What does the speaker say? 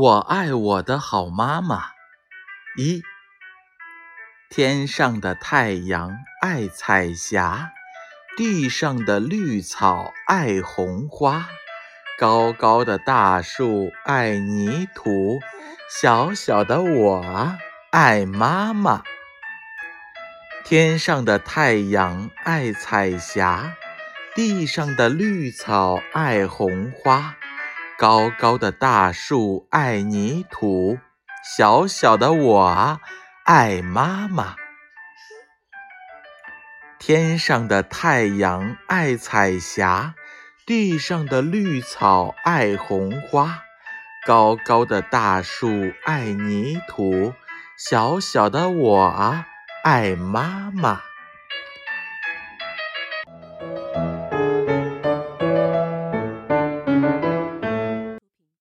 我爱我的好妈妈。一，天上的太阳爱彩霞，地上的绿草爱红花，高高的大树爱泥土，小小的我爱妈妈。天上的太阳爱彩霞，地上的绿草爱红花。高高的大树爱泥土，小小的我爱妈妈。天上的太阳爱彩霞，地上的绿草爱红花。高高的大树爱泥土，小小的我爱妈妈。